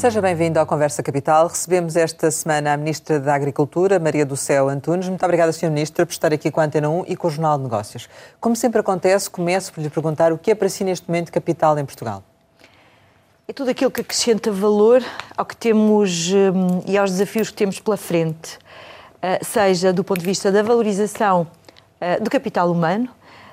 Seja bem-vindo ao Conversa Capital. Recebemos esta semana a Ministra da Agricultura, Maria do Céu Antunes. Muito obrigada, Sra. Ministra, por estar aqui com a Antena 1 e com o Jornal de Negócios. Como sempre acontece, começo por lhe perguntar o que é para si neste momento capital em Portugal. É tudo aquilo que acrescenta valor ao que temos hum, e aos desafios que temos pela frente, uh, seja do ponto de vista da valorização uh, do capital humano,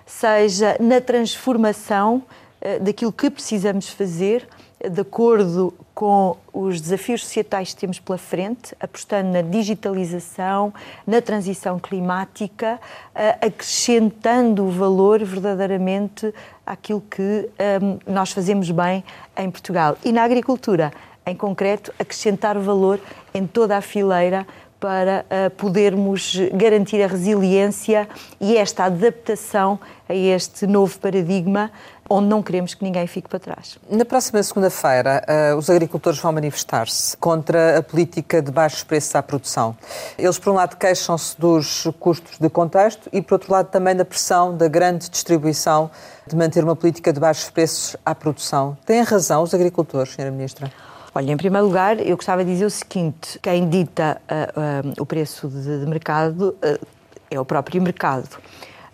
seja na transformação uh, daquilo que precisamos fazer de acordo com os desafios societais que temos pela frente, apostando na digitalização, na transição climática, eh, acrescentando valor verdadeiramente àquilo que ehm, nós fazemos bem em Portugal. E na agricultura, em concreto, acrescentar valor em toda a fileira para uh, podermos garantir a resiliência e esta adaptação a este novo paradigma onde não queremos que ninguém fique para trás. Na próxima segunda-feira, uh, os agricultores vão manifestar-se contra a política de baixos preços à produção. Eles, por um lado, queixam-se dos custos de contexto e, por outro lado, também da pressão da grande distribuição de manter uma política de baixos preços à produção. Têm razão os agricultores, Sra. Ministra? Olha, em primeiro lugar, eu gostava de dizer o seguinte: quem dita uh, uh, o preço de, de mercado é o próprio mercado.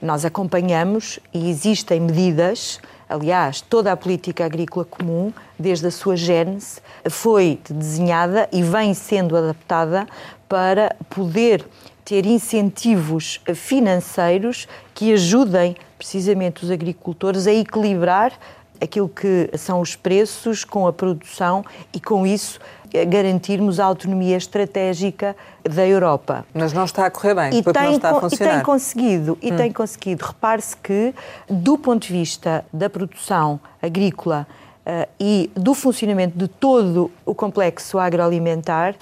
Nós acompanhamos e existem medidas Aliás, toda a política agrícola comum, desde a sua gênese, foi desenhada e vem sendo adaptada para poder ter incentivos financeiros que ajudem precisamente os agricultores a equilibrar aquilo que são os preços com a produção e, com isso, garantirmos a autonomia estratégica da Europa. Mas não está a correr bem, e porque tem, não está a funcionar. E tem conseguido, e hum. tem conseguido. Repare-se que, do ponto de vista da produção agrícola uh, e do funcionamento de todo o complexo agroalimentar,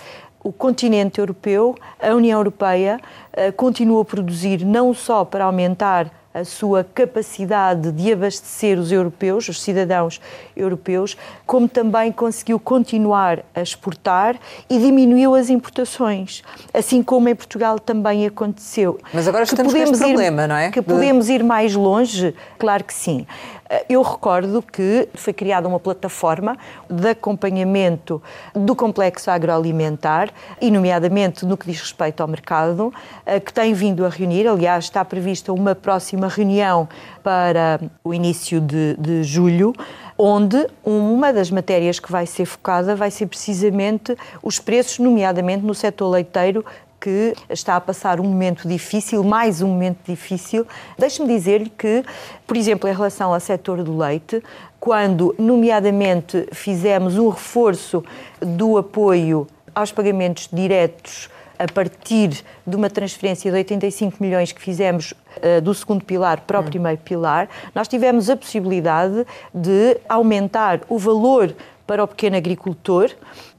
o continente europeu, a União Europeia, uh, continua a produzir não só para aumentar a sua capacidade de abastecer os europeus, os cidadãos europeus, como também conseguiu continuar a exportar e diminuiu as importações, assim como em Portugal também aconteceu. Mas agora estamos com este problema, não é? Que podemos ir mais longe? Claro que sim. Eh, eu recordo que foi criada uma plataforma de acompanhamento do complexo agroalimentar, e nomeadamente no que diz respeito ao mercado, eh, que tem vindo a reunir, aliás, está prevista uma próxima reunião para o início de, de julho, onde uma das matérias que vai ser focada vai ser precisamente os preços, nomeadamente no setor leiteiro, que está a passar um momento difícil, mais um momento difícil. Deixe-me dizer-lhe que, por exemplo, em relação ao setor do leite, quando, nomeadamente, fizemos um reforço do apoio aos pagamentos diretos a partir de uma transferência de 85 milhões que fizemos uh, do segundo pilar para o hum. primeiro pilar, nós tivemos a possibilidade de aumentar o valor para o pequeno agricultor,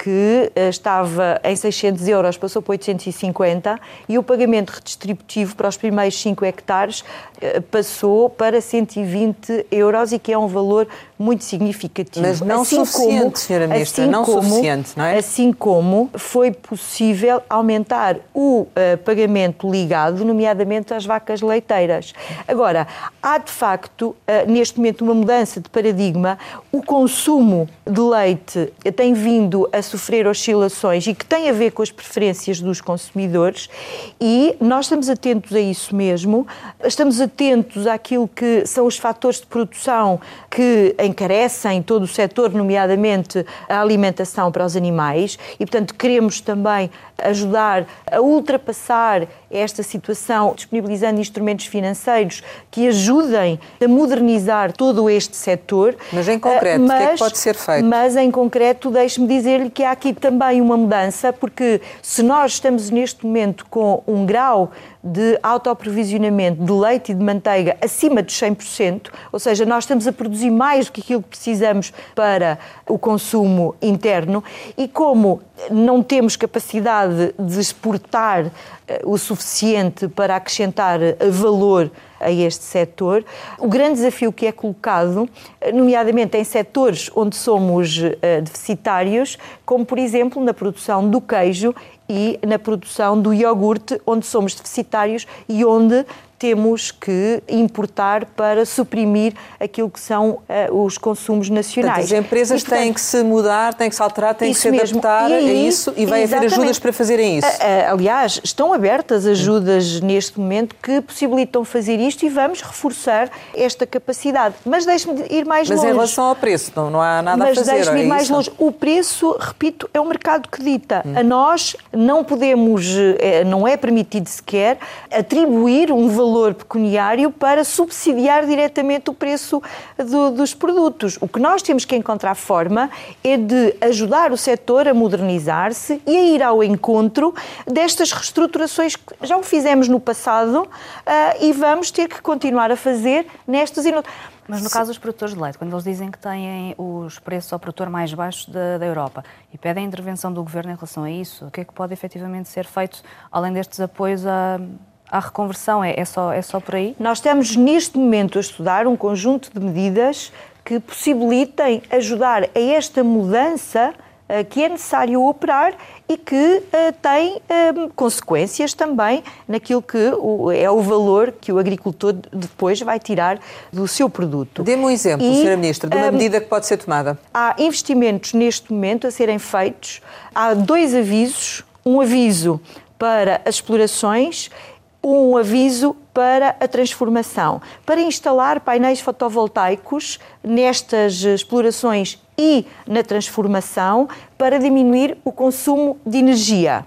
que eh, estava em 600 euros, passou para 850, e o pagamento redistributivo para os primeiros 5 hectares eh, passou para 120 euros, e que é um valor muito significativo. Mas não assim suficiente, como, Sra. Ministra, assim não como, suficiente, não é? Assim como foi possível aumentar o uh, pagamento ligado, nomeadamente às vacas leiteiras. Agora, há de facto, uh, neste momento, uma mudança de paradigma. O consumo de leite tem vindo a sofrer oscilações e que tem a ver com as preferências dos consumidores e nós estamos atentos a isso mesmo, estamos atentos àquilo que são os fatores de produção que encarecem todo o setor, nomeadamente a alimentação para os animais, e, portanto, queremos também ajudar a ultrapassar esta situação, disponibilizando instrumentos financeiros que ajudem a modernizar todo este setor. Mas em concreto, mas, o que é que pode ser feito? Mas em concreto, deixe-me dizer-lhe que há aqui também uma mudança, porque se nós estamos neste momento com um grau de autoaprovisionamento de leite e de manteiga acima de 100%, ou seja, nós estamos a produzir mais do que aquilo que precisamos para o consumo interno e como não temos capacidade de exportar eh, o suficiente para acrescentar eh, valor a este setor. O grande desafio que é colocado, nomeadamente em setores onde somos deficitários, como por exemplo na produção do queijo e na produção do iogurte, onde somos deficitários e onde temos que importar para suprimir aquilo que são uh, os consumos nacionais. Portanto, as empresas e, portanto, têm que se mudar, têm que se alterar, têm que se mesmo. adaptar aí, a isso e vai haver ajudas para fazerem isso. Aliás, estão abertas ajudas neste momento que possibilitam fazer isto e vamos reforçar esta capacidade. Mas deixe-me ir mais Mas longe. Mas em relação ao preço, não, não há nada Mas a fazer. Mas deixe-me ir é mais longe. O preço, repito, é o mercado que dita. Hum. A nós não podemos, eh, não é permitido sequer atribuir um valor pecuniário para subsidiar diretamente o preço do, dos produtos. O que nós temos que encontrar forma é de ajudar o setor a modernizar-se e a ir ao encontro destas reestruturações que já o fizemos no passado uh, e vamos ter que continuar a fazer nestas e mas no caso dos produtores de leite, quando eles dizem que têm os preços ao produtor mais baixos da, da, Europa e pedem a intervenção do governo em relação a isso, o que é que pode efetivamente ser feito além destes apoios a, à reconversão? É, é, só, é só por aí? Nós estamos neste momento a estudar um conjunto de medidas que possibilitem ajudar a esta mudança que é necessário operar e que uh, tem uh, consequências também naquilo que é o valor que o agricultor depois vai tirar do seu produto. Dê-me um exemplo, e, Sra. Ministra, de uma um, medida que pode ser tomada. Há investimentos neste momento a serem feitos. Há dois avisos. Um aviso para as explorações um aviso para a transformação, para instalar painéis fotovoltaicos nestas explorações e na transformação para diminuir o consumo de energia.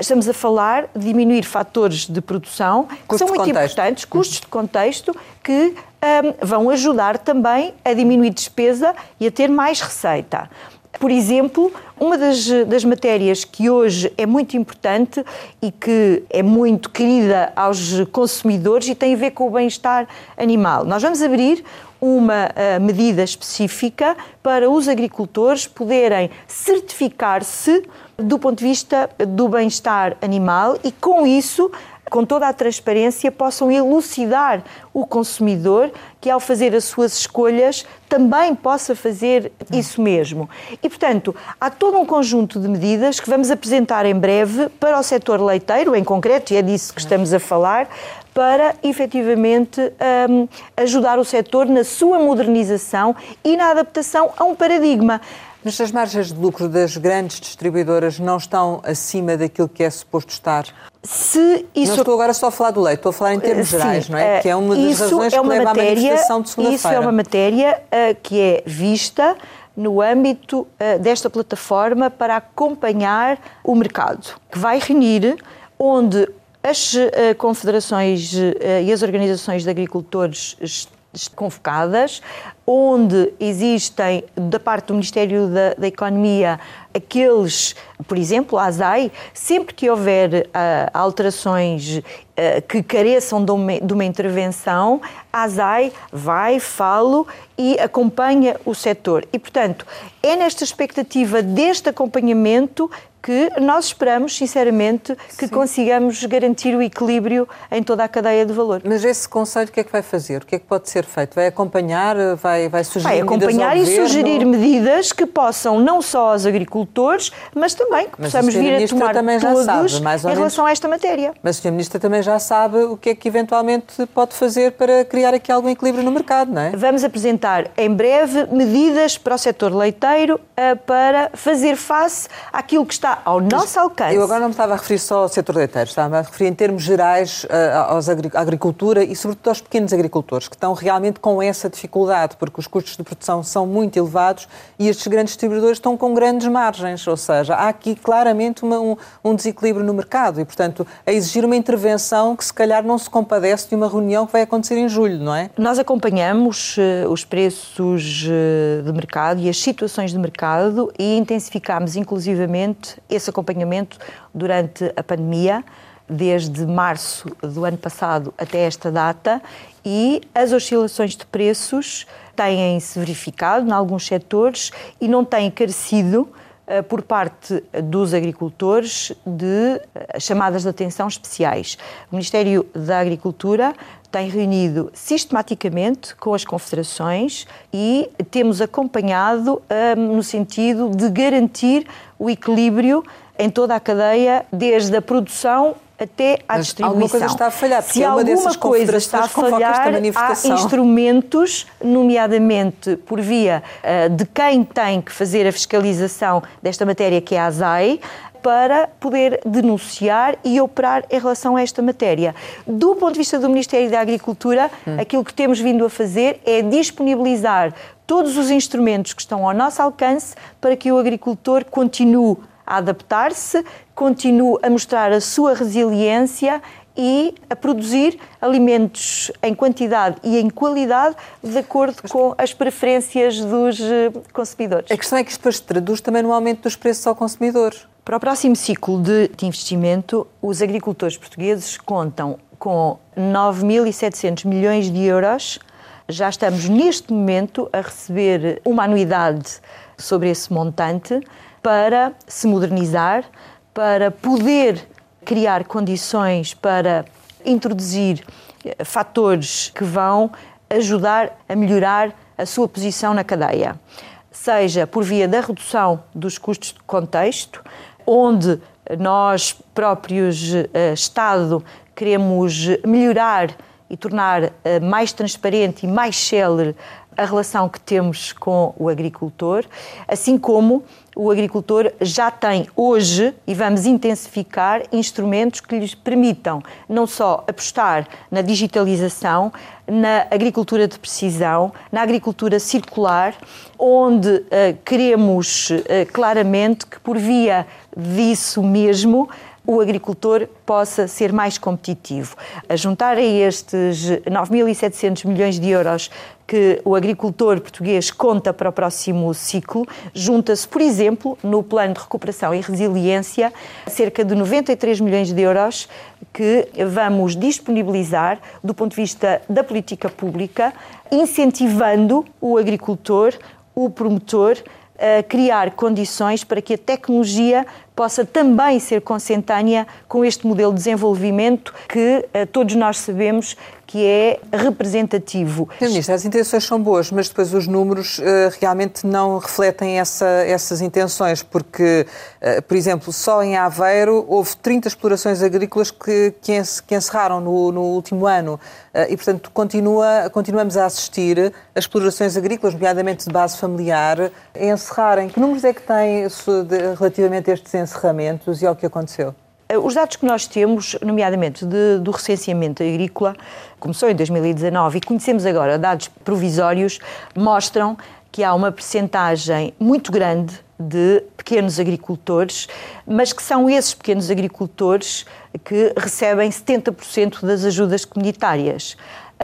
Estamos a falar de diminuir fatores de produção que são muito contexto. importantes, custos de contexto, que um, vão ajudar também a diminuir despesa e a ter mais receita. Por exemplo, uma das, das matérias que hoje é muito importante e que é muito querida aos consumidores e tem a ver com o bem-estar animal. Nós vamos abrir uma uh, medida específica para os agricultores poderem certificar-se do ponto de vista do bem-estar animal e, com isso, com toda a transparência, possam elucidar o consumidor que, ao fazer as suas escolhas, também possa fazer isso mesmo. E, portanto, há todo um conjunto de medidas que vamos apresentar em breve para o setor leiteiro, em concreto, e é disso que estamos a falar, para efetivamente um, ajudar o setor na sua modernização e na adaptação a um paradigma. Mas as margens de lucro das grandes distribuidoras não estão acima daquilo que é suposto estar? Se isso... Não estou agora só a falar do leite, estou a falar em termos Sim, gerais, não é? Que é uma das razões é uma que leva matéria, à manifestação de segunda-feira. Isso é uma matéria uh, que é vista no âmbito uh, desta plataforma para acompanhar o mercado, que vai reunir onde as uh, confederações e as organizações de agricultores convocadas, onde existem, da parte do Ministério da, da Economia, aqueles, por exemplo, a ASAI, sempre que houver uh, alterações uh, que careçam de uma, de uma, intervenção, a ASAI vai, falo e acompanha o setor. E, portanto, é nesta expectativa deste acompanhamento que nós esperamos, sinceramente, que Sim. consigamos garantir o equilíbrio em toda a cadeia de valor. Mas esse Conselho o que é que vai fazer? O que é que pode ser feito? Vai acompanhar, vai, vai sugerir vai acompanhar e sugerir medidas que possam não só aos agricultores, mas também que mas possamos vir a tomar também todos sabe, mais em relação a esta matéria. Mas o Sr. Ministro também já sabe o que é que eventualmente pode fazer para criar aqui algum equilíbrio no mercado, não é? Vamos apresentar em breve medidas para o setor leiteiro eh, para fazer face àquilo que está ao nosso alcance. Eu agora não me estava a referir só ao setor leiteiro, estava a referir em termos gerais aos à agricultura e sobretudo aos pequenos agricultores, que estão realmente com essa dificuldade, porque os custos de produção são muito elevados e estes grandes distribuidores estão com grandes margens, ou seja, há aqui claramente uma, um, um desequilíbrio no mercado e, portanto, a exigir uma intervenção que se calhar não se compadece de uma reunião que vai acontecer em julho, não é? Nós acompanhamos uh, os preços uh, de mercado e as situações de mercado e intensificamos inclusivamente esse acompanhamento durante a pandemia, desde março do ano passado até esta data, e as oscilações de preços têm-se verificado em alguns setores e não têm carecido eh, por parte dos agricultores de eh, chamadas de atenção especiais. O Ministério da Agricultura tem reunido sistematicamente com as confederações e temos acompanhado um, no sentido de garantir o equilíbrio em toda a cadeia, desde a produção até à Mas distribuição. alguma coisa está a falhar, porque Se uma alguma dessas coisa está a falhar, há instrumentos, nomeadamente por via uh, de quem tem que fazer a fiscalização desta matéria, que é a ASAI, para poder denunciar e operar em relação a esta matéria. Do ponto de vista do Ministério da Agricultura, hum. aquilo que temos vindo a fazer é disponibilizar todos os instrumentos que estão ao nosso alcance para que o agricultor continue a adaptar-se, continue a mostrar a sua resiliência e a produzir alimentos em quantidade e em qualidade de acordo com as preferências dos eh, consumidores. A questão é que isto depois se traduz também no aumento dos preços ao consumidor. Para o próximo ciclo de investimento, os agricultores portugueses contam com 9.700 milhões de euros. Já estamos neste momento a receber uma anuidade sobre esse montante para se modernizar, para poder criar condições para introduzir eh, fatores que vão ajudar a melhorar a sua posição na cadeia, seja por via da redução dos custos de contexto, onde nós próprios, eh, Estado, queremos melhorar e tornar eh, mais transparente e mais célere a relação que temos com o agricultor, assim como o agricultor já tem hoje, e vamos intensificar, instrumentos que lhes permitam não só apostar na digitalização, na agricultura de precisão, na agricultura circular, onde uh, queremos uh, claramente que, por via disso mesmo, o agricultor possa ser mais competitivo. A juntar a estes 9.700 milhões de euros que o agricultor português conta para o próximo ciclo, junta-se, por exemplo, no Plano de Recuperação e Resiliência, cerca de 93 milhões de euros que vamos disponibilizar do ponto de vista da política pública, incentivando o agricultor, o promotor, a criar condições para que a tecnologia possa também ser consentânea com este modelo de desenvolvimento que eh, todos nós sabemos que é representativo. Sr. Ministro, as intenções são boas, mas depois os números uh, realmente não refletem essa, essas intenções, porque, uh, por exemplo, só em Aveiro houve 30 explorações agrícolas que, que, encerraram no, no último ano uh, e, portanto, continua, continuamos a assistir a explorações agrícolas, nomeadamente de base familiar, a encerrarem. Que números é que tem relativamente a estes encerramentos e ao que aconteceu? Eh, os dados que nós temos, nomeadamente de, do recenseamento agrícola, começou em 2019 e conhecemos agora dados provisórios, mostram que há uma percentagem muito grande de pequenos agricultores, mas que são esses pequenos agricultores que recebem 70% das ajudas comunitárias.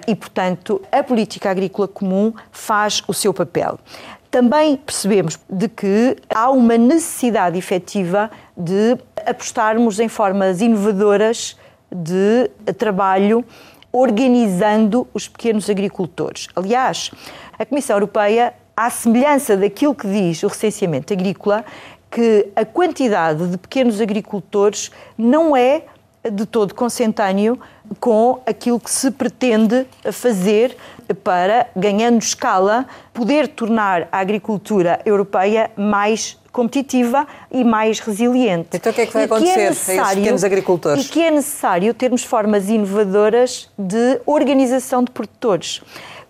E, portanto, a política agrícola comum faz o seu papel. Também percebemos de que há uma necessidade efetiva de apostarmos em formas inovadoras de trabalho organizando os pequenos agricultores. Aliás, a Comissão Europeia, à semelhança daquilo que diz o recenseamento agrícola, que a quantidade de pequenos agricultores não é de todo consentâneo com aquilo que se pretende fazer para, ganhando escala, poder tornar a agricultura europeia mais competitiva e mais resiliente. Então o que é que vai acontecer que é a esses pequenos agricultores? E que é necessário termos formas inovadoras de organização de produtores.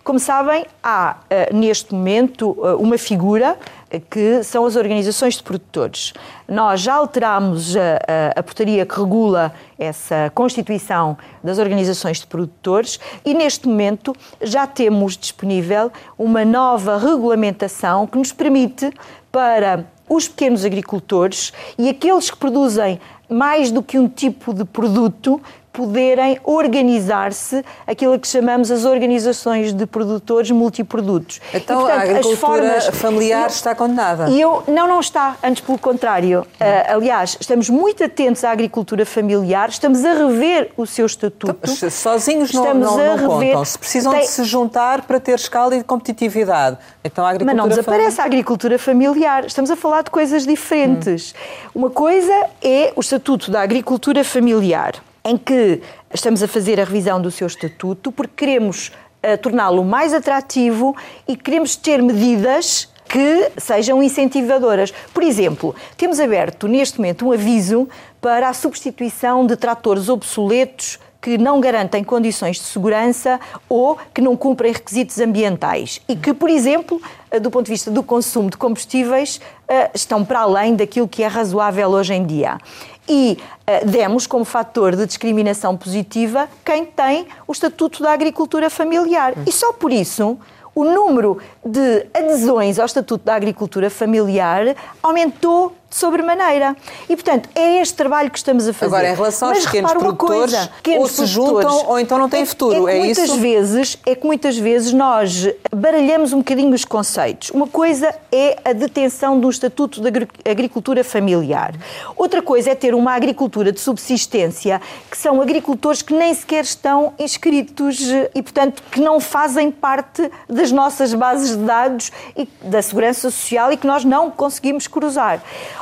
Como sabem, há uh, neste momento uh, uma figura que são as organizações de produtores. Nós já alterámos a, a, a, portaria que regula essa constituição das organizações de produtores e, neste momento, já temos disponível uma nova regulamentação que nos permite, para os pequenos agricultores e aqueles que produzem mais do que um tipo de produto, poderem organizar-se aquilo que chamamos as organizações de produtores multiprodutos. Então e, portanto, a agricultura formas, familiar eu, está condenada? E eu, não, não está, antes pelo contrário. Uh, aliás, estamos muito atentos à agricultura familiar, estamos a rever o seu estatuto. Então, sozinhos não, não, não rever, contam, se precisam tem... de se juntar para ter escala e competitividade. Então a agricultura Mas não desaparece a agricultura familiar, estamos a falar de coisas diferentes. Hum. Uma coisa é o estatuto da agricultura familiar em que estamos a fazer a revisão do seu estatuto porque queremos uh, torná-lo mais atrativo e queremos ter medidas que sejam incentivadoras. Por exemplo, temos aberto neste momento um aviso para a substituição de tratores obsoletos que não garantem condições de segurança ou que não cumprem requisitos ambientais e que, por exemplo, eh, do ponto de vista do consumo de combustíveis, eh, estão para além daquilo que é razoável hoje em dia. E uh, demos como fator de discriminação positiva quem tem o Estatuto da Agricultura Familiar. E só por isso o número de adesões ao Estatuto da Agricultura Familiar aumentou de sobremaneira. E, portanto, é este trabalho que estamos a fazer. Agora, em relação aos pequenos produtores, coisa, pequenos ou se juntam ou então não têm é, futuro, é, é muitas isso? Vezes, é que muitas vezes nós baralhamos um bocadinho os conceitos. Uma coisa é a detenção do Estatuto de Agricultura Familiar. Outra coisa é ter uma agricultura de subsistência, que são agricultores que nem sequer estão inscritos e, portanto, que não fazem parte das nossas bases de dados e da segurança social e que nós não conseguimos cruzar.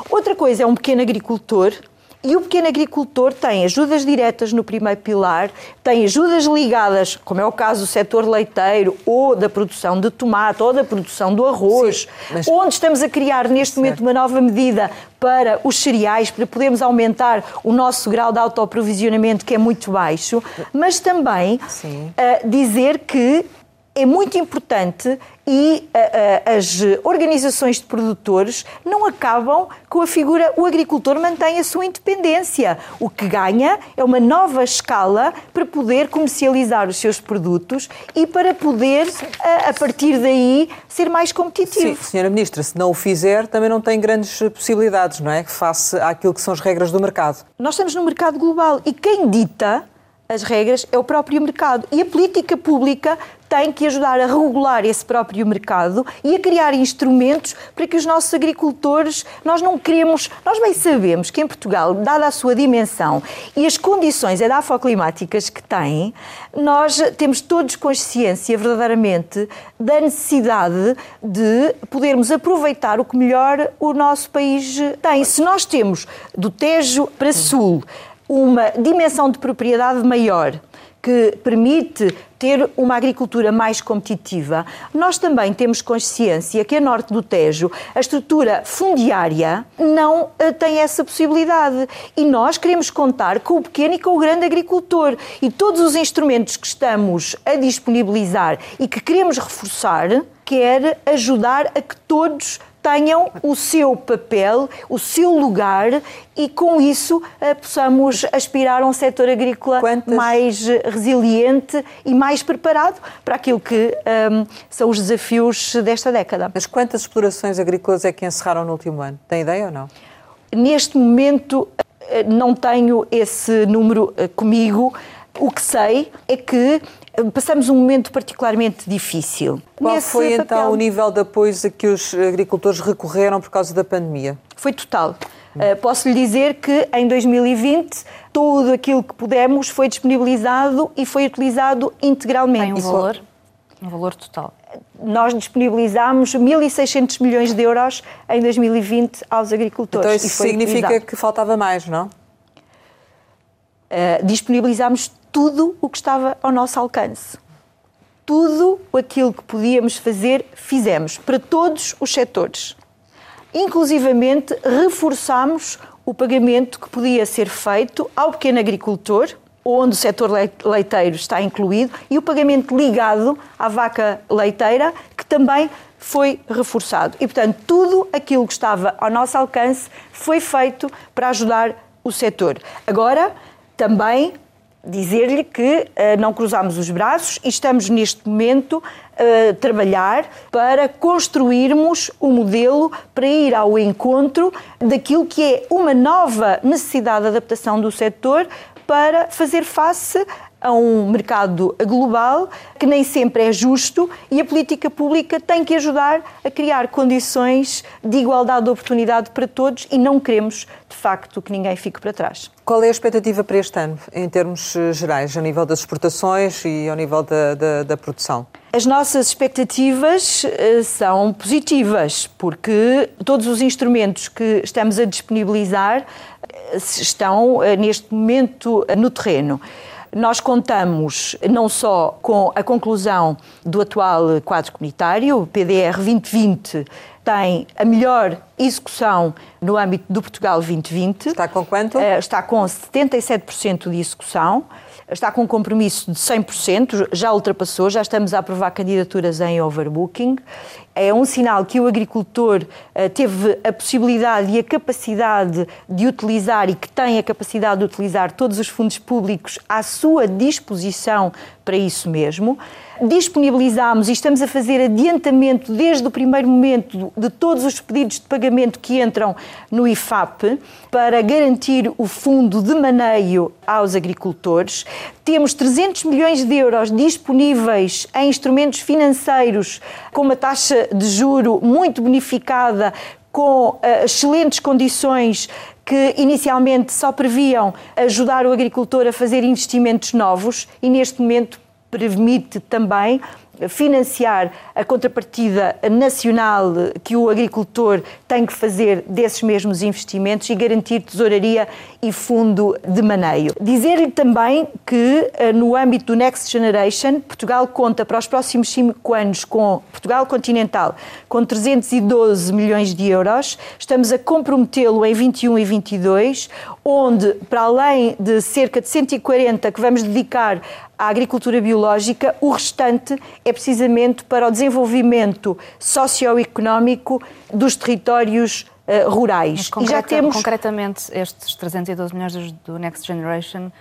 Outra coisa é um pequeno agricultor e o pequeno agricultor tem ajudas diretas no primeiro pilar, tem ajudas ligadas, como é o caso do setor leiteiro, ou da produção de tomate, ou da produção do arroz, Sim, mas... onde estamos a criar neste certo. momento uma nova medida para os cereais, para podermos aumentar o nosso grau de autoprovisionamento, que é muito baixo, mas também uh, dizer que é muito importante e uh, uh, as organizações de produtores não acabam com a figura. O agricultor mantém a sua independência. O que ganha é uma nova escala para poder comercializar os seus produtos e para poder, uh, a partir daí, ser mais competitivo. Sim, Senhora Ministra, se não o fizer, também não tem grandes possibilidades, não é? Face àquilo que são as regras do mercado. Nós estamos no mercado global e quem dita as regras é o próprio mercado. E a política pública tem que ajudar a regular esse próprio mercado e a criar instrumentos para que os nossos agricultores, nós não queremos, nós bem sabemos que em Portugal, dada a sua dimensão e as condições edafoclimáticas que tem, nós temos todos consciência verdadeiramente da necessidade de podermos aproveitar o que melhor o nosso país tem. Se nós temos do Tejo para Sul uma dimensão de propriedade maior, que permite ter uma agricultura mais competitiva, nós também temos consciência que a norte do Tejo, a estrutura fundiária não eh, tem essa possibilidade. E nós queremos contar com o pequeno e com o grande agricultor. E todos os instrumentos que estamos a disponibilizar e que queremos reforçar, quer ajudar a que todos tenham o seu papel, o seu lugar e com isso eh, possamos aspirar a um setor agrícola Quantas... mais resiliente e mais preparado para aquilo que um, ehm, são os desafios desta década. Mas quantas explorações agrícolas é que encerraram no último ano? Tem ideia ou não? Neste momento eh, não tenho esse número eh, comigo. O que sei é que passamos um momento particularmente difícil. Qual foi papel. então o nível de apoio a que os agricultores recorreram por causa da pandemia? Foi total. Uh, posso lhe dizer que em 2020 tudo aquilo que pudemos foi disponibilizado e foi utilizado integralmente. Tem um valor? Um valor total? Nós disponibilizámos 1.600 milhões de euros em 2020 aos agricultores. Então isso significa utilizado. que faltava mais, não? Uh, disponibilizámos tudo o que estava ao nosso alcance. Tudo aquilo que podíamos fazer, fizemos, para todos os setores. Inclusivamente, reforçámos o pagamento que podia ser feito ao pequeno agricultor, onde o setor leiteiro está incluído, e o pagamento ligado à vaca leiteira, que também foi reforçado. E, portanto, tudo aquilo que estava ao nosso alcance foi feito para ajudar o setor. Agora, também dizer-lhe que uh, não cruzamos os braços e estamos neste momento a uh, trabalhar para construirmos o um modelo para ir ao encontro daquilo que é uma nova necessidade de adaptação do setor para fazer face a um mercado global que nem sempre é justo e a política pública tem que ajudar a criar condições de igualdade de oportunidade para todos e não queremos, de facto, que ninguém fique para trás. Qual é a expectativa para este ano, em termos eh, gerais, a nível das exportações e ao nível da, da, da produção? As nossas expectativas eh, são positivas, porque todos os instrumentos que estamos a disponibilizar eh, estão neste momento no terreno. Nós contamos não só com a conclusão do atual quadro comunitário, o PDR 2020, tem a melhor execução no âmbito do Portugal 2020. Está com quanto? Eh, está com 77% de execução está com um compromisso de 100%, já ultrapassou, já estamos a aprovar candidaturas em overbooking. É um sinal que o agricultor uh, teve a possibilidade e a capacidade de utilizar e que tem a capacidade de utilizar todos os fundos públicos à sua disposição para isso mesmo disponibilizámos e estamos a fazer adiantamento desde o primeiro momento de todos os pedidos de pagamento que entram no IFAP para garantir o fundo de maneio aos agricultores. Temos 300 milhões de euros disponíveis em instrumentos financeiros com uma taxa de juro muito bonificada com uh, excelentes condições que inicialmente só previam ajudar o agricultor a fazer investimentos novos e neste momento permite também financiar a contrapartida nacional que o agricultor tem que fazer desses mesmos investimentos e garantir tesouraria e fundo de maneio. Dizer-lhe também que, eh, no âmbito do Next Generation, Portugal conta para os próximos cinco anos com Portugal Continental com 312 milhões de euros. Estamos a comprometê-lo em 21 e 22, onde, para além de cerca de 140 que vamos dedicar à agricultura biológica, o restante é precisamente para o desenvolvimento socioeconómico dos territórios uh, rurais. Mas, e já temos concretamente estes 312 milhões do Next Generation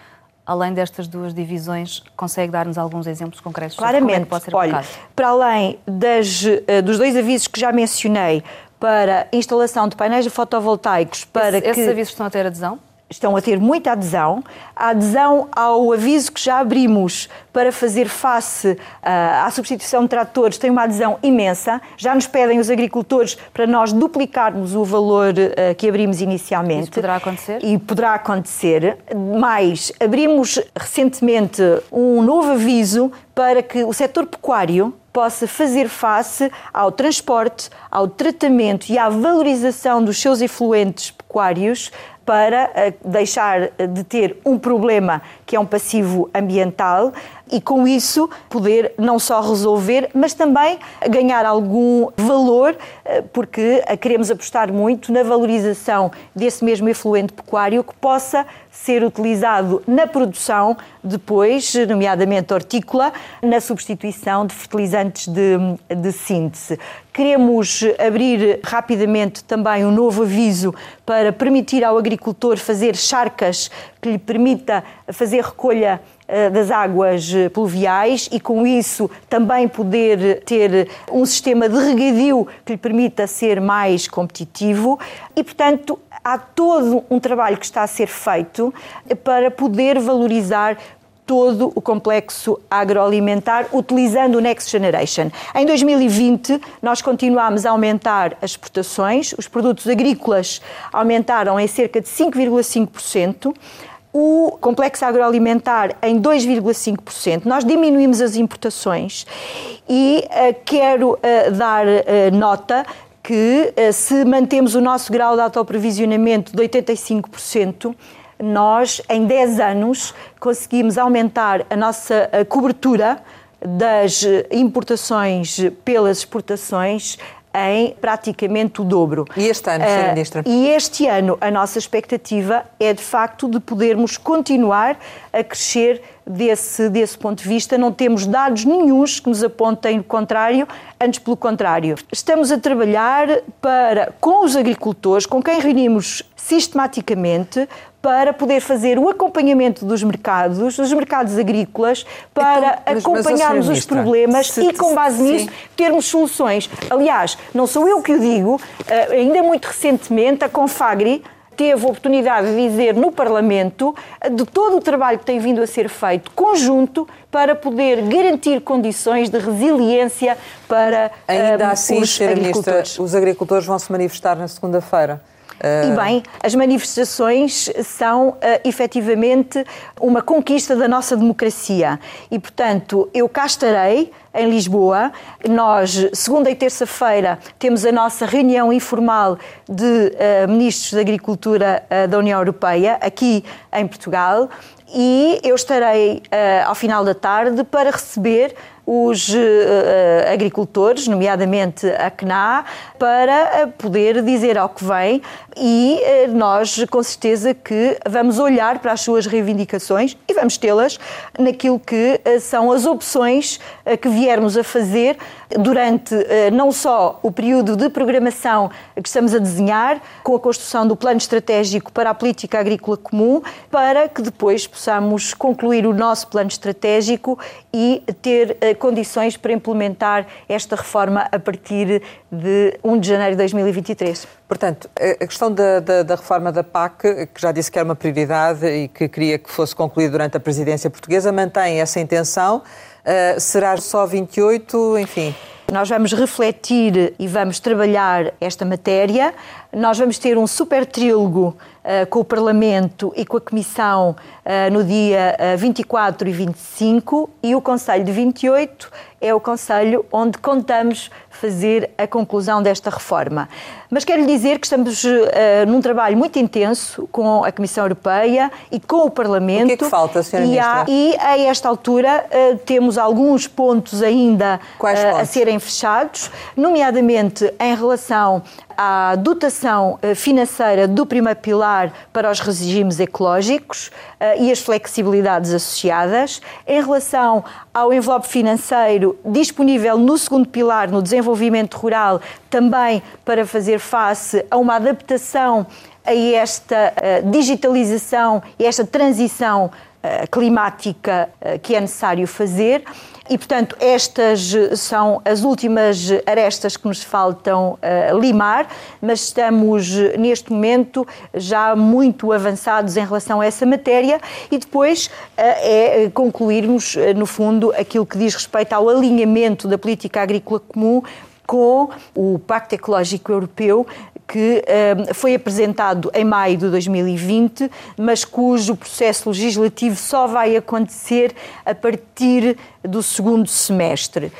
além destas duas divisões, consegue dar-nos alguns exemplos concretos Claramente, é pode ser olha, para além das, uh, dos dois avisos que já mencionei para instalação de painéis fotovoltaicos para Esse, que... Esses avisos estão a ter adesão? Estão a ter muita adesão. A adesão ao aviso que já abrimos para fazer face uh, à substituição de tratores tem uma adesão imensa. Já nos pedem os agricultores para nós duplicarmos o valor uh, que abrimos inicialmente. Isso poderá acontecer? E poderá acontecer. Mas abrimos recentemente um novo aviso para que o setor pecuário possa fazer face ao transporte, ao tratamento e à valorização dos seus efluentes pecuários para eh, deixar de ter um problema que é um passivo ambiental e com isso poder não só resolver, mas também ganhar algum valor, eh, porque queremos apostar muito na valorização desse mesmo efluente pecuário que possa ser utilizado na produção, depois, nomeadamente hortícola, na substituição de fertilizantes de, de síntese. Queremos abrir rapidamente também um novo aviso para permitir ao agricultor fazer charcas que lhe permita fazer recolha eh, das águas pluviais e, com isso, também poder ter um sistema de regadio que lhe permita ser mais competitivo. E, portanto, há todo um trabalho que está a ser feito para poder valorizar todo o complexo agroalimentar utilizando o Next Generation. Em 2020, nós continuámos a aumentar as exportações, os produtos agrícolas aumentaram em cerca de 5,5% o complexo agroalimentar em 2,5%. Nós diminuímos as importações e uh, quero uh, dar uh, nota que se mantemos o nosso grau de autoprovisionamento de 85%, nós em 10 anos conseguimos aumentar a nossa cobertura das importações pelas exportações em praticamente o dobro. E este ano, Sra. Ministra? E este ano a nossa expectativa é de facto de podermos continuar a crescer desse, desse ponto de vista. Não temos dados nenhums que nos apontem o contrário, antes pelo contrário. Estamos a trabalhar para, com os agricultores, com quem reunimos sistematicamente, para poder fazer o acompanhamento dos mercados, dos mercados agrícolas, para então, acompanharmos os problemas se, e, com base nisso, termos soluções. Aliás, não sou eu que o digo, eh, ainda muito recentemente, a Confagri teve a oportunidade de dizer no Parlamento eh, de todo o trabalho que tem vindo a ser feito conjunto para poder garantir condições de resiliência para Ainda um, assim, os agricultores. os agricultores vão se manifestar na segunda-feira. E bem, as manifestações são uh, efetivamente uma conquista da nossa democracia. E, portanto, eu cá estarei em Lisboa. Nós, segunda e terça-feira, temos a nossa reunião informal de uh, ministros da Agricultura uh, da União Europeia, aqui em Portugal. E eu estarei uh, ao final da tarde para receber os uh, agricultores, nomeadamente a CNA, para poder dizer ao que vem e uh, nós, com certeza, que vamos olhar para as suas reivindicações e vamos tê-las naquilo que uh, são as opções que viermos a fazer durante não só o período de programação que estamos a desenhar, com a construção do plano estratégico para a política agrícola comum, para que depois possamos concluir o nosso plano estratégico e ter uh, condições para implementar esta reforma a partir de 1 de janeiro de 2023. Portanto, a questão da, da, da, reforma da PAC, que já disse que era uma prioridade e que queria que fosse concluída durante a presidência portuguesa, mantém essa intenção. Uh, será só 28, enfim? Nós vamos refletir e vamos trabalhar esta matéria. Nós vamos ter um super trílogo uh, com o Parlamento e com a Comissão uh, no dia uh, 24 e 25 e o Conselho de 28 é o Conselho onde contamos fazer a conclusão desta reforma. Mas quero lhe dizer que estamos num trabalho muito intenso com a Comissão Europeia e com o Parlamento. O que é que falta, Sra. E, há, e a esta altura temos alguns pontos ainda uh, a serem fechados, nomeadamente em relação à dotação financeira do primeiro pilar para os regimes ecológicos e as flexibilidades associadas, em relação ao envelope financeiro disponível no segundo pilar, no desenvolvimento rural, também para fazer face a uma adaptação a esta uh, digitalização e esta transição climática que é necessário fazer. E, portanto, estas são as últimas arestas que nos faltam uh, limar, mas estamos neste momento já muito avançados em relação a essa matéria e depois uh, é concluirmos, uh, no fundo, aquilo que diz respeito ao alinhamento da política agrícola comum com o Pacto Ecológico Europeu, que um, foi apresentado em maio de 2020, mas cujo processo legislativo só vai acontecer a partir do segundo semestre.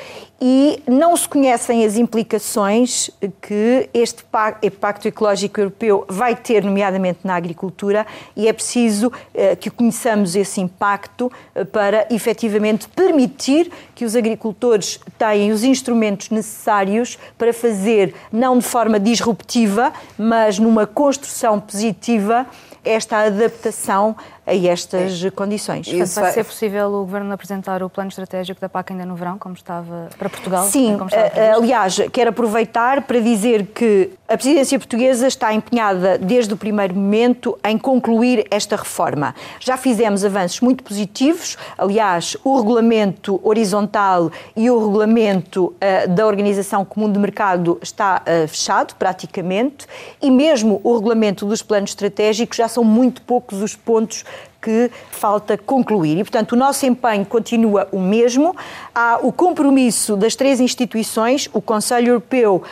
E não se conhecem as implicações que este Pacto Ecológico Europeu vai ter, nomeadamente na agricultura, e é preciso eh, que conheçamos esse impacto eh, para efetivamente permitir que os agricultores tenham os instrumentos necessários para fazer, não de forma disruptiva, mas numa construção positiva, esta adaptação a estas é. condições. Portanto, vai ser possível o Governo apresentar o plano estratégico da PAC ainda no verão, como estava para Portugal? Sim, eh, aliás, quero aproveitar para dizer que a presidência portuguesa está empenhada desde o primeiro momento em concluir esta reforma. Já fizemos avanços muito positivos, aliás, o regulamento horizontal e o regulamento uh, da Organização Comum de Mercado está uh, fechado praticamente e mesmo o regulamento dos planos estratégicos já são muito poucos os pontos que falta concluir. E, portanto, o nosso empenho continua o mesmo. Há o compromisso das três instituições, o Conselho Europeu,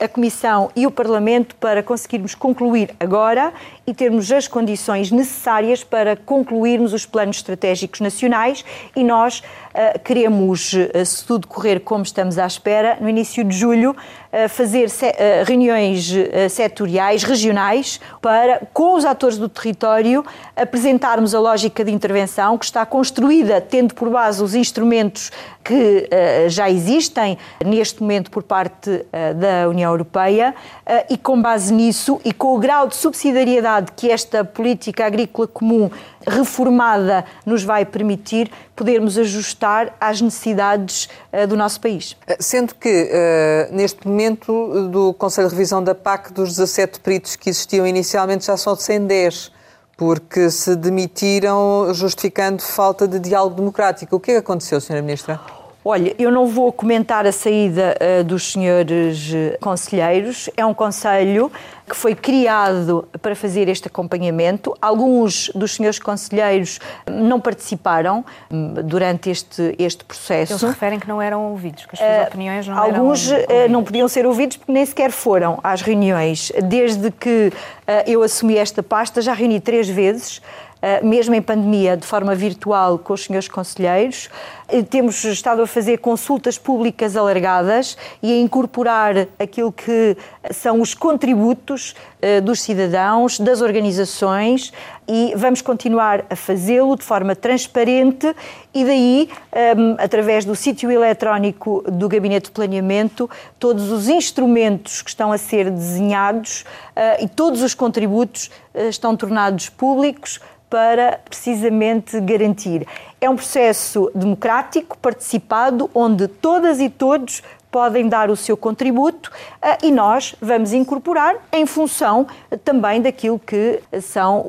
a Comissão e o Parlamento para conseguirmos concluir agora e termos as condições necessárias para concluirmos os planos estratégicos nacionais e nós uh, queremos, uh, se tudo correr como estamos à espera, no início de julho, uh, fazer se reuniões setoriais, regionais, para, com os atores do território, apresentarmos a lógica de intervenção que está construída tendo por base os instrumentos que já existem neste momento por parte da União Europeia e com base nisso e com o grau de subsidiariedade que esta política agrícola comum reformada nos vai permitir podermos ajustar às necessidades uh, do nosso país. Eh, sendo que, uh, neste momento, do Conselho de Revisão da PAC, dos 17 peritos que existiam inicialmente, já são 110 porque se demitiram justificando falta de diálogo democrático. O que é que aconteceu, Sra. Ministra? Olha, eu não vou comentar a saída uh, dos senhores uh, conselheiros. É um conselho que foi criado para fazer este acompanhamento. Alguns dos senhores conselheiros não participaram hum, durante este, este processo. Eles referem que não eram ouvidos, que as suas uh, opiniões não alguns, eram Alguns não podiam ser ouvidos porque nem sequer foram às reuniões. Desde que eu assumi esta pasta, já reuni três vezes. Mesmo em pandemia, de forma virtual com os senhores conselheiros. Eh, temos estado a fazer consultas públicas alargadas e a incorporar aquilo que são os contributos eh, dos cidadãos, das organizações e vamos continuar a fazê-lo de forma transparente e daí, um, através do sítio eletrónico do Gabinete de Planeamento, todos os instrumentos que estão a ser desenhados uh, e todos os contributos estão tornados públicos para precisamente garantir. É um processo democrático, participado, onde todas e todos podem dar o seu contributo eh, e nós vamos incorporar em função também daquilo que são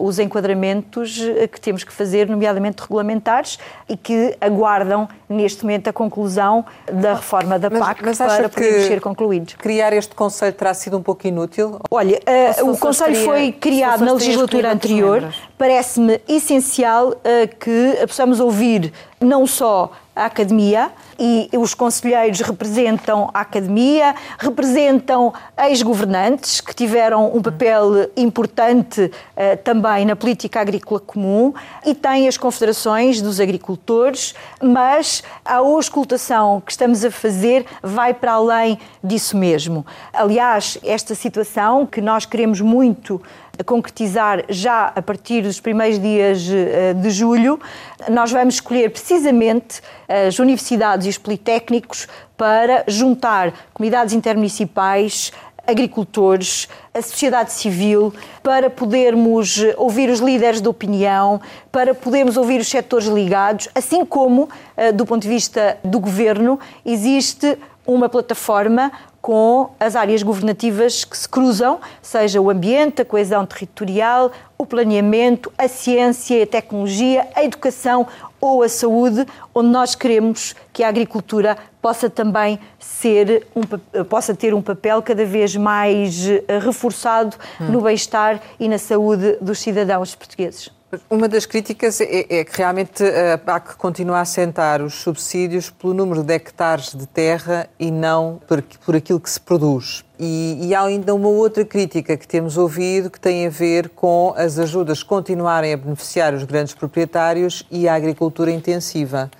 os enquadramentos eh, que temos que fazer, nomeadamente regulamentares, e que aguardam neste momento a conclusão da reforma da PAC mas, mas para podermos ser concluídos. Criar este Conselho terá sido um pouco inútil? Olha, o Conselho foi criado na legislatura anterior. Parece-me essencial que possamos ouvir não só a academia, e os conselheiros representam a academia, representam ex-governantes que tiveram um papel importante uh, também na política agrícola comum e têm as confederações dos agricultores, mas a auscultação que estamos a fazer vai para além disso mesmo. Aliás, esta situação que nós queremos muito a concretizar já a partir dos primeiros dias eh, de julho. Nós vamos escolher precisamente as universidades e os politécnicos para juntar comunidades intermunicipais, agricultores, a sociedade civil, para podermos ouvir os líderes de opinião, para podermos ouvir os setores ligados, assim como, eh, do ponto de vista do governo, existe uma plataforma com as áreas governativas que se cruzam, seja o ambiente, a coesão territorial, o planeamento, a ciência, a tecnologia, a educação ou a saúde, onde nós queremos que a agricultura possa também ser um, possa ter um papel cada vez mais eh, reforçado hum. no bem-estar e na saúde dos cidadãos portugueses. Uma das críticas é, é, que realmente a PAC continua a assentar os subsídios pelo número de hectares de terra e não por, por aquilo que se produz. E, e, há ainda uma outra crítica que temos ouvido que tem a ver com as ajudas continuarem a beneficiar os grandes proprietários e a agricultura intensiva.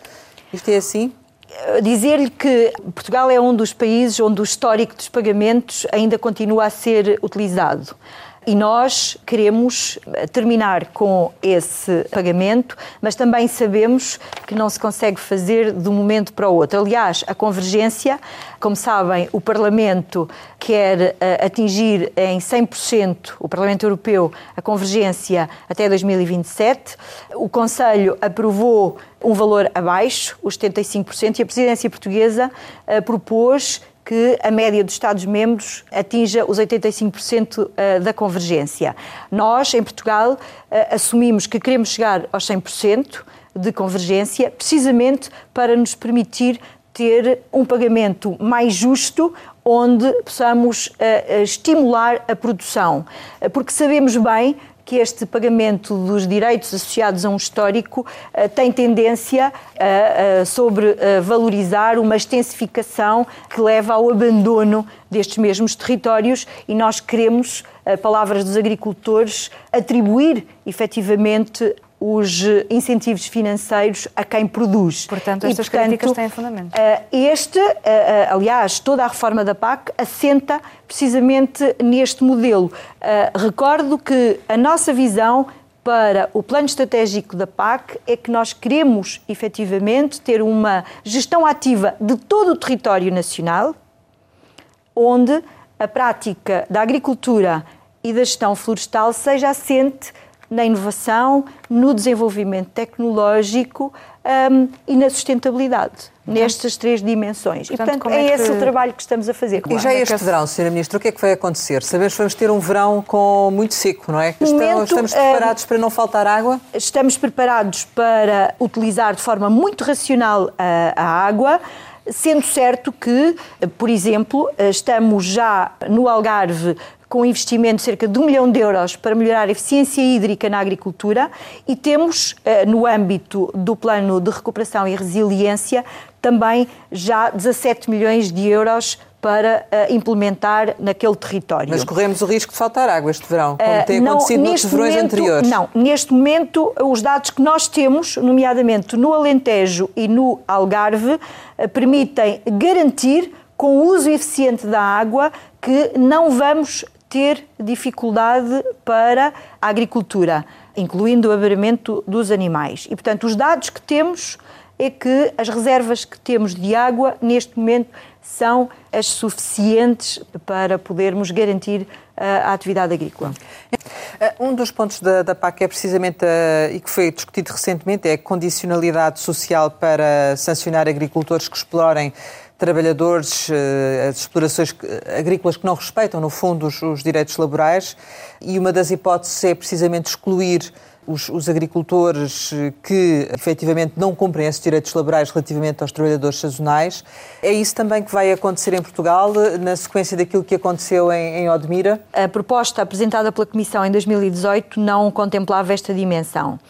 Isto é assim? Dizer-lhe que Portugal é um dos países onde o histórico dos pagamentos ainda continua a ser utilizado. E nós queremos terminar com esse pagamento, mas também sabemos que não se consegue fazer de um momento para o outro. Aliás, a convergência, como sabem, o Parlamento quer eh, atingir em 100%, o Parlamento Europeu, a convergência até 2027. O Conselho aprovou um valor abaixo, os 75%, e a presidência portuguesa eh, propôs que a média dos Estados-membros atinja os 85% eh, da convergência. Nós, em Portugal, eh, assumimos que queremos chegar aos 100% de convergência, precisamente para nos permitir ter um pagamento mais justo, onde possamos uh, estimular a produção. Porque sabemos bem que este pagamento dos direitos associados a um histórico uh, tem tendência a, sobre valorizar uma extensificação que leva ao abandono destes mesmos territórios e nós queremos, palavras dos agricultores, atribuir efetivamente os incentivos financeiros a quem produz. Portanto, estas e, portanto, críticas têm fundamento. Eh, este, eh, eh, aliás, toda a reforma da PAC assenta precisamente neste modelo. Recordo que a nossa visão para o plano estratégico da PAC é que nós queremos efetivamente ter uma gestão ativa de todo o território nacional, onde a prática da agricultura e da gestão florestal seja assente na inovação, no desenvolvimento tecnológico um, e na sustentabilidade. Nestas três dimensões. Portanto, e, portanto, é, é, esse que... o trabalho que estamos a fazer. E já este verão, Sra. Ministra, o que é que vai acontecer? Sabemos que vamos ter um verão com muito seco, não é? Momento, estamos preparados para não faltar água? Estamos preparados para utilizar de forma muito racional a, a água. Sendo certo que, por exemplo, estamos já no Algarve com um investimento de cerca de um milhão de euros para melhorar a eficiência hídrica na agricultura e temos, eh, no âmbito do plano de recuperação e resiliência, também já 17 milhões de euros para uh, implementar naquele território. Mas corremos o risco de faltar água este verão, como uh, tem não, acontecido nos verões momento, anteriores. Não, neste momento os dados que nós temos, nomeadamente no Alentejo e no Algarve, uh, permitem garantir, com o uso eficiente da água, que não vamos ter dificuldade para a agricultura, incluindo o abaramento dos animais. E, portanto, os dados que temos é que as reservas que temos de água, neste momento, são as suficientes para podermos garantir a atividade agrícola. Eh, um dos pontos da, da PAC é precisamente, uh, e que foi discutido recentemente, é a condicionalidade social para sancionar agricultores que explorem trabalhadores, uh, as explorações agrícolas que não respeitam, no fundo, os, os direitos laborais. E uma das hipóteses é precisamente excluir os, os, agricultores que efetivamente não cumprem esses direitos laborais relativamente aos trabalhadores sazonais. É isso também que vai acontecer em Portugal, na sequência daquilo que aconteceu em, em Odmira? A proposta apresentada pela Comissão em 2018 não contemplava esta dimensão.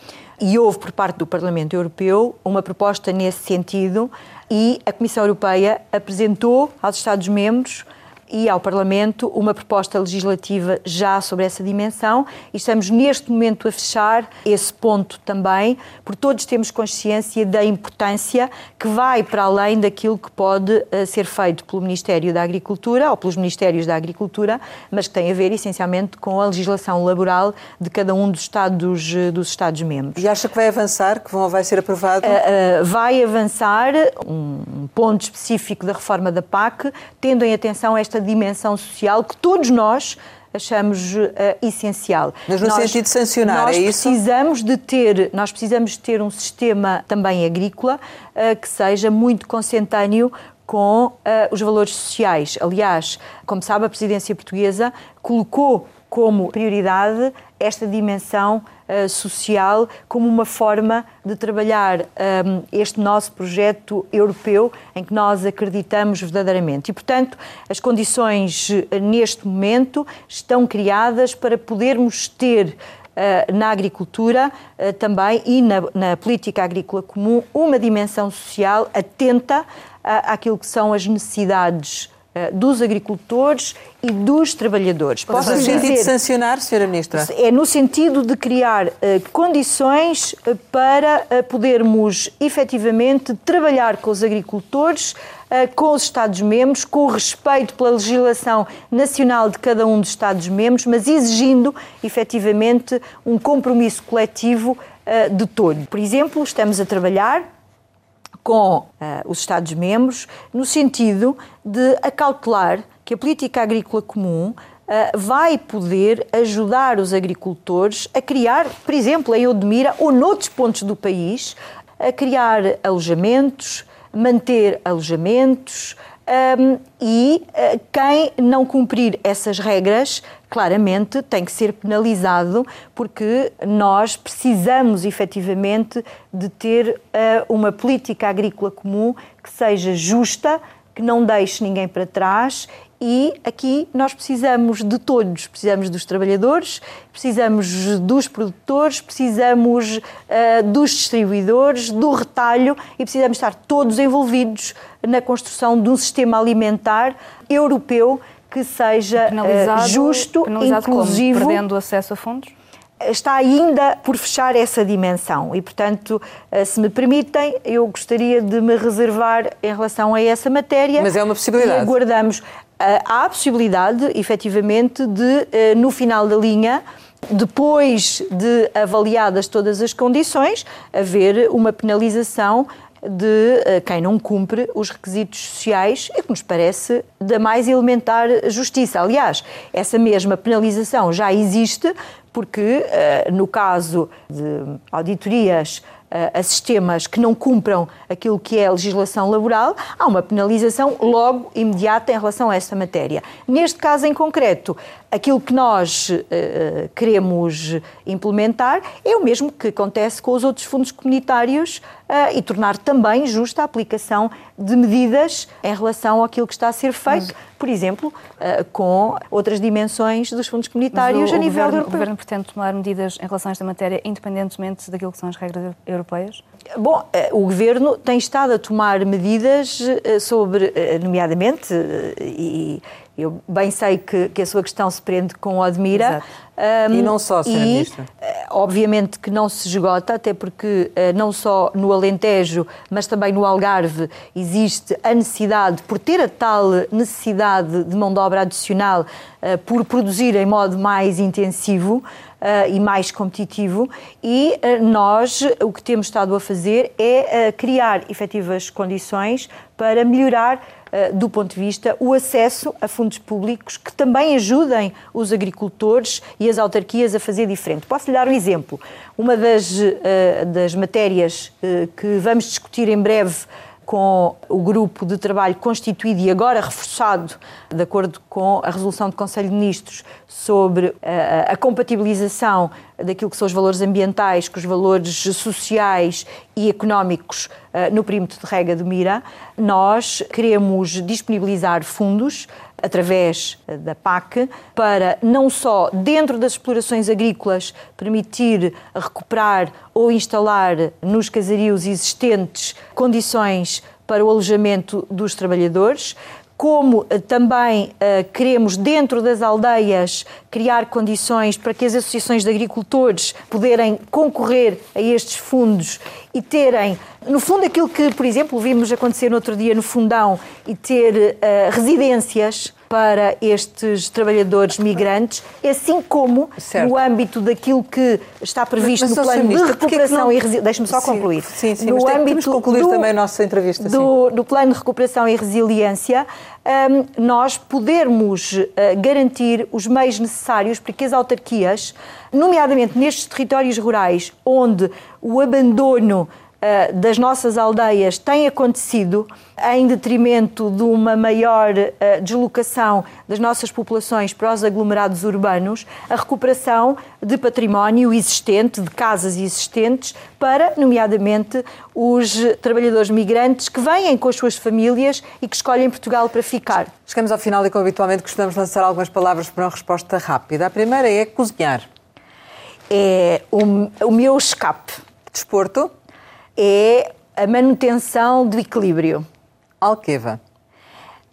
E houve, por parte do Parlamento Europeu, uma proposta nesse sentido, e a Comissão Europeia apresentou aos Estados-membros e ao Parlamento uma proposta legislativa já sobre essa dimensão e estamos neste momento a fechar esse ponto também, porque todos temos consciência da importância que vai para além daquilo que pode uh, ser feito pelo Ministério da Agricultura ou pelos Ministérios da Agricultura, mas que tem a ver essencialmente com a legislação laboral de cada um dos Estados, uh, dos Estados membros. E acha que vai avançar, que vão, vai ser aprovado? Uh, vai avançar um, um ponto específico da reforma da PAC, tendo em atenção esta dimensão social que todos nós achamos uh, essencial. Mas no nós, sentido de sancionar, nós é isso? Precisamos de ter, nós precisamos de ter um sistema também agrícola uh, que seja muito consentâneo com uh, os valores sociais. Aliás, como sabe, a presidência portuguesa colocou como prioridade esta dimensão uh, social como uma forma de trabalhar um, ehm, este nosso projeto europeu em que nós acreditamos verdadeiramente. E, portanto, as condições uh, neste momento estão criadas para podermos ter Uh, na agricultura também e na, na, política agrícola comum uma dimensão social atenta àquilo que são as necessidades eh, dos agricultores e dos trabalhadores. Posso no dizer, sentido de sancionar, Sra. Ministra? É no sentido de criar uh, condições uh, para uh, podermos efetivamente trabalhar com os agricultores, com os Estados-membros, com o respeito pela legislação nacional de cada um dos Estados-membros, mas exigindo efetivamente um compromisso coletivo de todos. Por exemplo, estamos a trabalhar com uh, os Estados-membros, no sentido de acautelar que a política agrícola comum uh, vai poder ajudar os agricultores a criar, por exemplo, em Odmira ou noutros pontos do país, a criar alojamentos, manter alojamentos, um, e uh, quem não cumprir essas regras, claramente tem que ser penalizado, porque nós precisamos efetivamente de ter uh, uma política agrícola comum que seja justa, que não deixe ninguém para trás e aqui nós precisamos de todos. Precisamos dos trabalhadores, precisamos dos produtores, precisamos uh, dos distribuidores, do retalho e precisamos estar todos envolvidos na construção de um sistema alimentar europeu que seja uh, justo, inclusivo. Como? Perdendo acesso a fundos? está ainda por fechar essa dimensão e, portanto, eh, se me permitem, eu gostaria de me reservar em relação a essa matéria. Mas é uma possibilidade. E aguardamos. Eh, há a possibilidade, efetivamente, de, eh, no final da linha, depois de avaliadas todas as condições, haver uma penalização de eh, quem não cumpre os requisitos sociais e que nos parece da mais elementar justiça. Aliás, essa mesma penalização já existe porque, no caso de auditorias a sistemas que não cumpram aquilo que é a legislação laboral, há uma penalização logo imediata em relação a essa matéria. Neste caso em concreto, aquilo que nós uh, queremos implementar é o mesmo que acontece com os outros fundos comunitários uh, e tornar também justa a aplicação de medidas em relação àquilo que está a ser feito, Mas, por exemplo, uh, com outras dimensões dos fundos comunitários o, a nível governo, europeu. O Governo pretende tomar medidas em relação a esta matéria, independentemente daquilo que são as regras europeias? Bom, o Governo tem estado a tomar medidas sobre, nomeadamente, e eu bem sei que, que a sua questão se prende com o Admira. Um, e não só, Sra. Ministra. obviamente que não se esgota, até porque eh, não só no Alentejo, mas também no Algarve existe a necessidade, por ter a tal necessidade de mão de obra adicional, eh, por produzir em modo mais intensivo, Uh, e mais competitivo, e uh, nós o que temos estado a fazer é uh, criar efetivas condições para melhorar eh, do ponto de vista o acesso a fundos públicos que também ajudem os agricultores e as autarquias a fazer diferente. Posso lhe dar um exemplo. Uma das, eh, das matérias eh, que vamos discutir em breve com o grupo de trabalho constituído e agora reforçado, de acordo com a resolução do Conselho de Ministros, sobre a, a compatibilização daquilo que são os valores ambientais com os valores sociais e económicos uh, no perímetro de rega do Mira, nós queremos disponibilizar fundos através eh, da PAC para não só dentro das explorações agrícolas permitir recuperar ou instalar nos casarios existentes condições para o alojamento dos trabalhadores, como eh, também uh, queremos, dentro das aldeias, criar condições para que as associações de agricultores poderem concorrer a estes fundos e terem, no fundo, aquilo que, por exemplo, vimos acontecer no outro dia no Fundão e ter uh, residências para estes trabalhadores migrantes, assim como certo. no âmbito daquilo que está previsto mas, mas, no plano de recuperação não... e resiliência. Deixe-me só concluir. Sim, sim, no âmbito concluir do, também a nossa entrevista. Do, do plano de recuperação e resiliência, um, nós podermos uh, garantir os meios necessários para que as autarquias, nomeadamente nestes territórios rurais, onde o abandono uh, das nossas aldeias tem acontecido em detrimento de uma maior uh, deslocação das nossas populações para os aglomerados urbanos, a recuperação de património existente, de casas existentes, para, nomeadamente, os trabalhadores migrantes que vêm com as suas famílias e que escolhem Portugal para ficar. Chegamos ao final e, como habitualmente, costumamos lançar algumas palavras para uma resposta rápida. A primeira é cozinhar. É o, o meu escape. Desporto? É a manutenção do equilíbrio. Alqueva.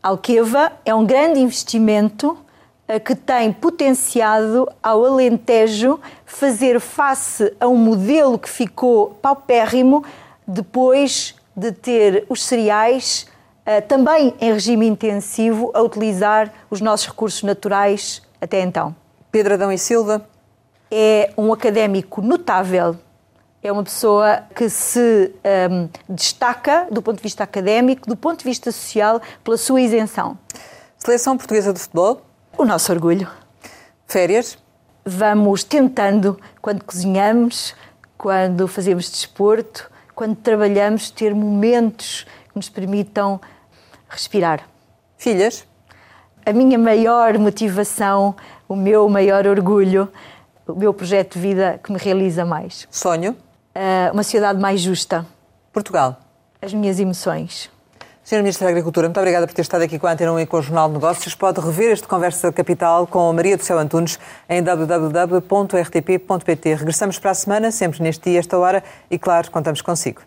Alqueva é um grande investimento eh, que tem potenciado ao Alentejo fazer face a um modelo que ficou paupérrimo depois de ter os cereais eh, também em regime intensivo a utilizar os nossos recursos naturais até então. Pedro Adão e Silva é um académico notável é uma pessoa que se um, destaca do ponto de vista académico, do ponto de vista social, pela sua isenção. Seleção portuguesa de futebol? O nosso orgulho. Férias? Vamos tentando, quando cozinhamos, quando fazemos desporto, quando trabalhamos, ter momentos que nos permitam respirar. Filhas? A minha maior motivação, o meu maior orgulho, o meu projeto de vida que me realiza mais. Sonho? Uh, uma sociedade mais justa. Portugal. As minhas emoções. Sr. Ministro da Agricultura, muito obrigada por ter estado aqui com a Antena 1 e com o Jornal de Negócios. Pode rever este Conversa Capital com Maria do Céu Antunes em www.rtp.pt. Regressamos para a semana, sempre neste dia, esta hora, e claro, contamos consigo.